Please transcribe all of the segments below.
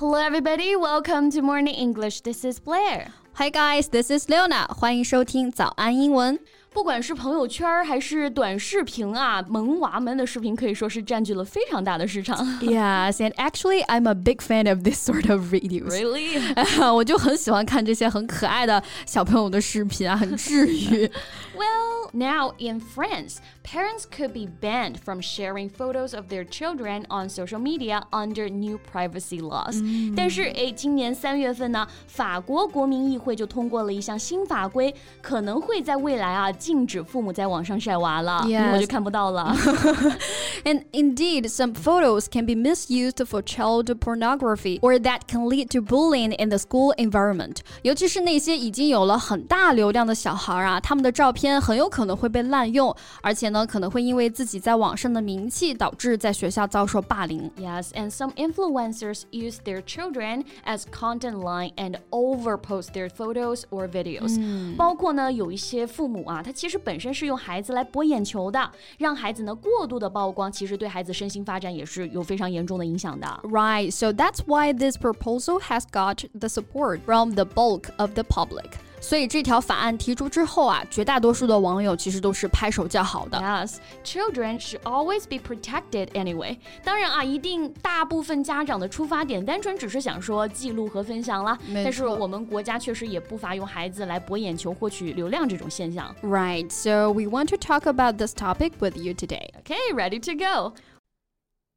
Hello, everybody. Welcome to Morning English. This is Blair. Hi guys, this is Leona. 欢迎收听早安英文。 不管是朋友圈还是短视频啊，萌娃们的视频可以说是占据了非常大的市场。Yes, and actually, I'm a big fan of this sort of videos. Really? 我就很喜欢看这些很可爱的小朋友的视频啊，很治愈。Well, now in France, parents could be banned from sharing photos of their children on social media under new privacy laws. 但是，哎，今年三月份呢，法国国民议会就通过了一项新法规，可能会在未来啊。 禁止父母在网上晒娃了，我就看不到了。And indeed, some photos can be misused for child pornography, or that can lead to bullying in the school environment. 尤其是那些已经有了很大流量的小孩啊，他们的照片很有可能会被滥用，而且呢，可能会因为自己在网上的名气，导致在学校遭受霸凌。Yes, and some influencers use their children as content line and overpost their photos or videos. 包括呢，有一些父母啊。 它其实本身是用孩子来博眼球的，让孩子呢过度的曝光，其实对孩子身心发展也是有非常严重的影响的。Right, so that's why this proposal has got the support from the bulk of the public. 所以这条法案提出之后啊，绝大多数的网友其实都是拍手叫好的。Yes, children should always be protected anyway. 当然啊，一定大部分家长的出发点单纯只是想说记录和分享了，但是我们国家确实也不乏用孩子来博眼球、获取流量这种现象。Right, so we want to talk about this topic with you today. Okay, ready to go.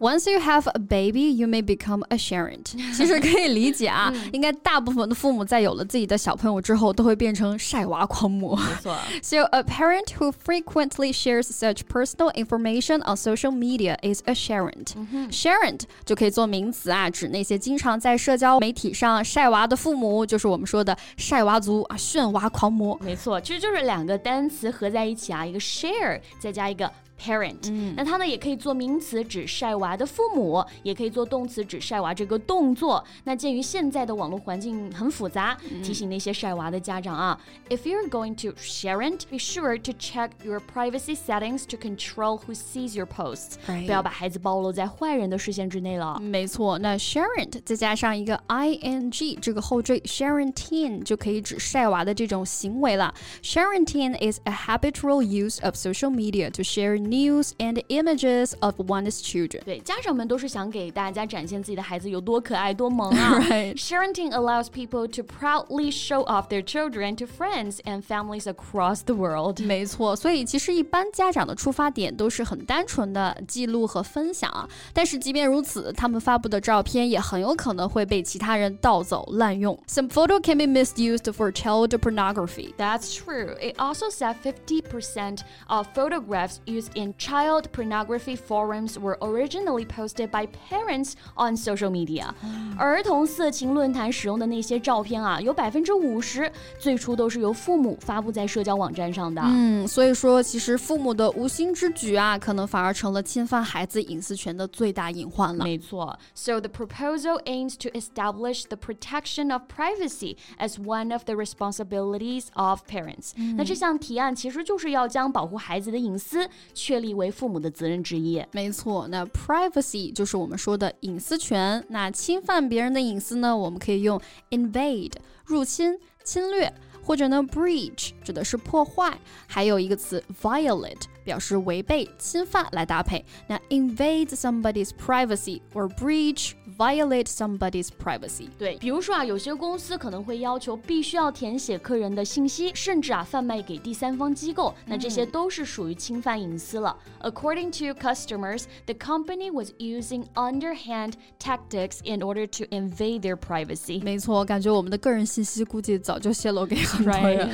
Once you have a baby, you may become a Sharon。其实可以理解啊，应该大部分的父母在有了自己的小朋友之后，都会变成晒娃狂魔。没错。So a parent who frequently shares such personal information on social media is a Sharon. Sharon 就可以做名词啊，指那些经常在社交媒体上晒娃的父母，就是我们说的晒娃族啊，炫娃狂魔。没错，其实就是两个单词合在一起啊，一个 share 再加一个。if you're going to share, be sure to check your privacy settings to control who sees your posts。不要把孩子暴露在坏人的视线之内了。没错，那 parent 再加上一个 ing 这个后缀 sharenting 就可以指晒娃的这种行为了。Sharenting is a habitual use of social media to share news and images of one's children. 对，家长们都是想给大家展现自己的孩子有多可爱、多萌啊。right. Sharenting allows people to proudly show off their children to friends and families across the world. 没错，所以其实一般家长的出发点都是很单纯的记录和分享啊。但是即便如此，他们发布的照片也很有可能会被其他人盗走、滥用。Some photo can be misused for child pornography. That's true. It also said 50% of photographs used in child pornography forums were originally posted by parents on social media。儿童色情论坛使用的那些照片啊，有百分之五十最初都是由父母发布在社交网站上的。嗯，所以说其实父母的无心之举啊，可能反而成了侵犯孩子隐私权的最大隐患了。没错。So the proposal aims to establish the protection of privacy as one of the responsibilities of parents。那这项提案其实就是要将保护孩子的隐私 确立为父母的责任之一。没错，那 privacy 就是我们说的隐私权。那侵犯别人的隐私呢，我们可以用 invade 入侵、侵略，或者呢 breach 指的是破坏，还有一个词 violate。表示违背、侵犯来搭配。那 invade somebody's privacy or breach, violate somebody's privacy。对，比如说啊，有些公司可能会要求必须要填写客人的信息，甚至啊贩卖给第三方机构，那这些都是属于侵犯隐私了。According to customers, the company was using underhand tactics in order to invade their privacy。没错，感觉我们的个人信息估计早就泄露给很多人。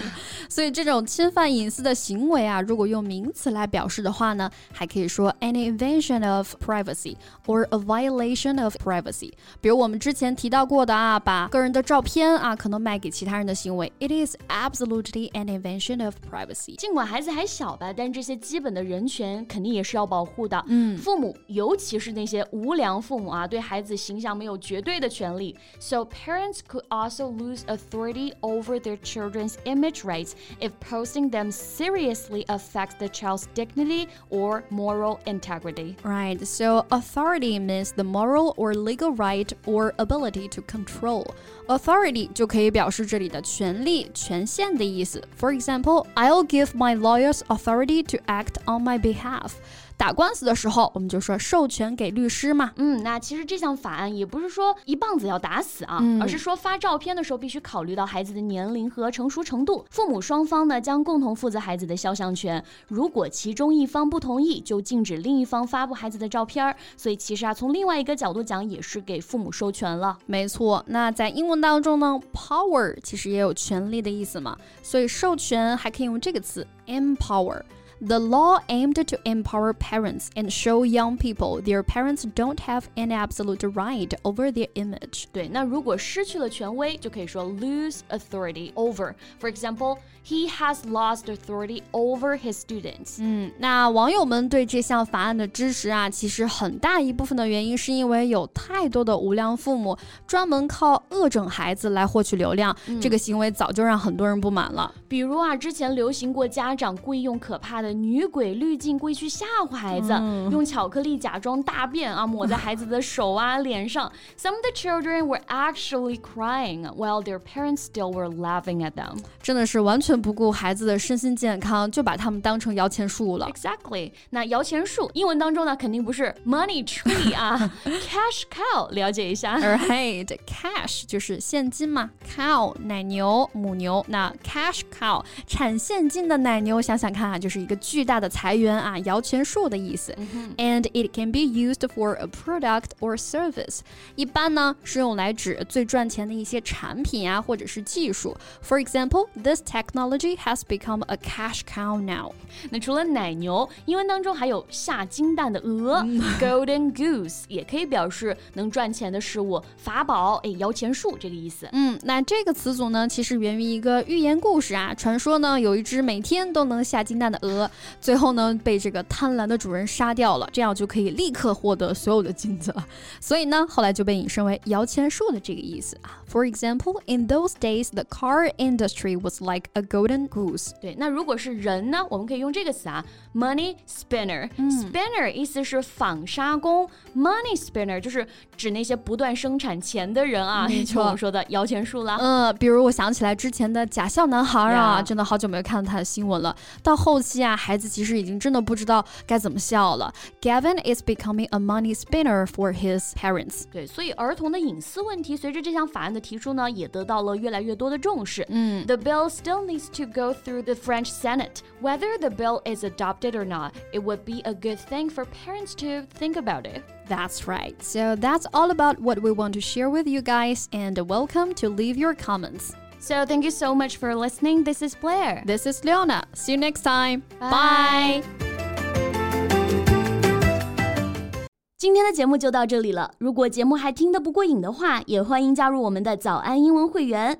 所以这种侵犯隐私的行为啊，如果用名词来 来表示的话呢，还可以说 an invasion of privacy or a violation of privacy。 privacy，比如我们之前提到过的啊，把个人的照片啊可能卖给其他人的行为，it is absolutely an invasion of privacy. 尽管孩子还小吧，但这些基本的人权肯定也是要保护的。嗯，父母尤其是那些无良父母啊，对孩子形象没有绝对的权利。So parents could also lose authority over their children's image rights if posting them seriously affects the child's dignity or moral integrity. Right. So authority means the moral or legal right or ability to control. Authority 就可以表示这里的权利、权限的意思。For example, I'll give my lawyers authority to act on my behalf. 打官司的时候，我们就说授权给律师嘛。嗯，那其实这项法案也不是说一棒子要打死啊，嗯而是说发照片的时候必须考虑到孩子的年龄和成熟程度，父母双方呢将共同负责孩子的肖像权。如果其中一方不同意，就禁止另一方发布孩子的照片儿。所以其实啊，从另外一个角度讲，也是给父母授权了。没错，那在英文当中呢，power 其实也有权利的意思嘛，所以授权还可以用这个词 empower。The law aimed to empower parents and show young people their parents don't have an absolute right over their image. 对，那如果失去了权威，就可以说 lose authority over。For example, he has lost authority over his students. 嗯，那网友们对这项法案的支持啊，其实很大一部分的原因是因为有太多的无良父母专门靠恶整孩子来获取流量，这个行为早就让很多人不满了。比如啊，之前流行过家长故意用可怕的 女鬼滤镜故意去吓唬孩子，用巧克力假装大便啊抹在孩子的手啊脸上。Some of the children were actually crying while their parents still were laughing at them. 真的是完全不顾孩子的身心健康，就把他们当成摇钱树了。Exactly. 那摇钱树英文当中呢，肯定不是 money tree 啊，cash cow，了解一下。Right, cash 就是现金嘛，cow 奶牛母牛，那 cash cow 产现金的奶牛，想想看啊，就是一个巨大的财源啊，摇钱树的意思。And it can be used for a product or service。一般呢是用来指最赚钱的一些产品啊，或者是技术。For example, this technology has become a cash cow now。那除了奶牛，英文当中还有下金蛋的鹅、golden goose，也可以表示能赚钱的事物，法宝，哎，摇钱树这个意思。嗯，那这个词组呢，其实源于一个寓言故事啊。传说呢，有一只每天都能下金蛋的鹅，最后呢被这个贪婪的主人杀掉了，这样就可以立刻获得所有的金子了。所以呢，后来就被引申为摇钱树的这个意思啊。For example, in those days, the car industry was like a golden goose. 对，那如果是人呢，我们可以用这个词啊，money spinner。spinner 意思是纺纱工，money spinner 就是指那些不断生产钱的人啊，就我们说的摇钱树啦。嗯，比如我想起来之前的假笑男孩啊真的好久没有看到他的新闻了。到后期啊，孩子其实已经真的不知道该怎么笑了。Gavin is becoming a money spinner for his parents. 对，所以儿童的隐私问题随着这项法案的提出呢，也得到了越来越多的重视。嗯 The bill still needs to go through the French Senate. Whether the bill is adopted or not, it would be a good thing for parents to think about it. That's right. So that's all about what we want to share with you guys, and welcome to leave your comments. So thank you so much for listening. This is Blair. This is Leona. See you next time. Bye. 今天的节目就到这里了。如果节目还听得不过瘾的话，也欢迎加入我们的早安英文会员。